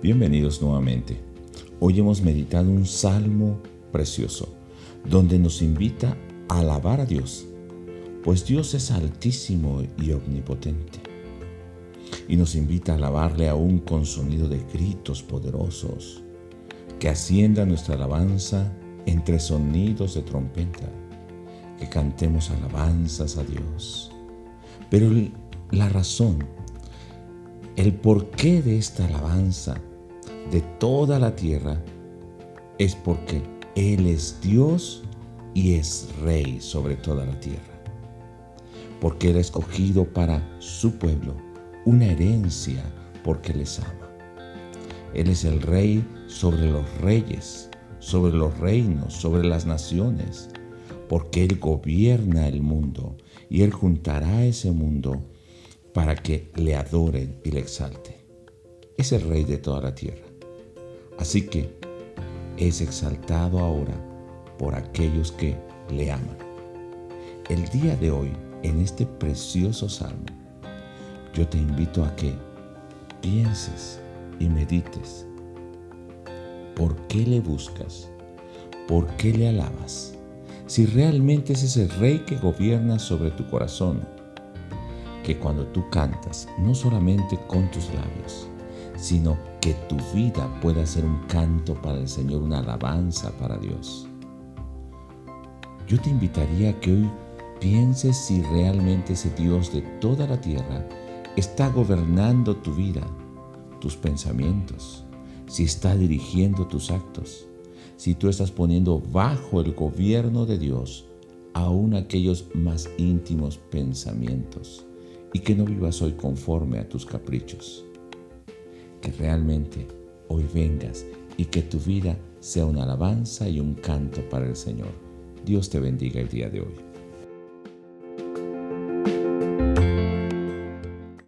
Bienvenidos nuevamente. Hoy hemos meditado un salmo precioso donde nos invita a alabar a Dios, pues Dios es altísimo y omnipotente. Y nos invita a alabarle aún con sonido de gritos poderosos, que ascienda nuestra alabanza entre sonidos de trompeta, que cantemos alabanzas a Dios. Pero la razón, el porqué de esta alabanza de toda la tierra es porque Él es Dios y es Rey sobre toda la tierra. Porque Él ha escogido para su pueblo una herencia porque les ama. Él es el Rey sobre los reyes, sobre los reinos, sobre las naciones, porque Él gobierna el mundo y Él juntará ese mundo para que le adoren y le exalten. Es el Rey de toda la tierra. Así que es exaltado ahora por aquellos que le aman. El día de hoy, en este precioso salmo, yo te invito a que pienses y medites. ¿Por qué le buscas? ¿Por qué le alabas? Si realmente es ese rey que gobierna sobre tu corazón, que cuando tú cantas, no solamente con tus labios, sino que tu vida pueda ser un canto para el Señor, una alabanza para Dios. Yo te invitaría a que hoy pienses si realmente ese Dios de toda la tierra está gobernando tu vida, tus pensamientos, si está dirigiendo tus actos, si tú estás poniendo bajo el gobierno de Dios aún aquellos más íntimos pensamientos y que no vivas hoy conforme a tus caprichos que realmente hoy vengas y que tu vida sea una alabanza y un canto para el Señor. Dios te bendiga el día de hoy.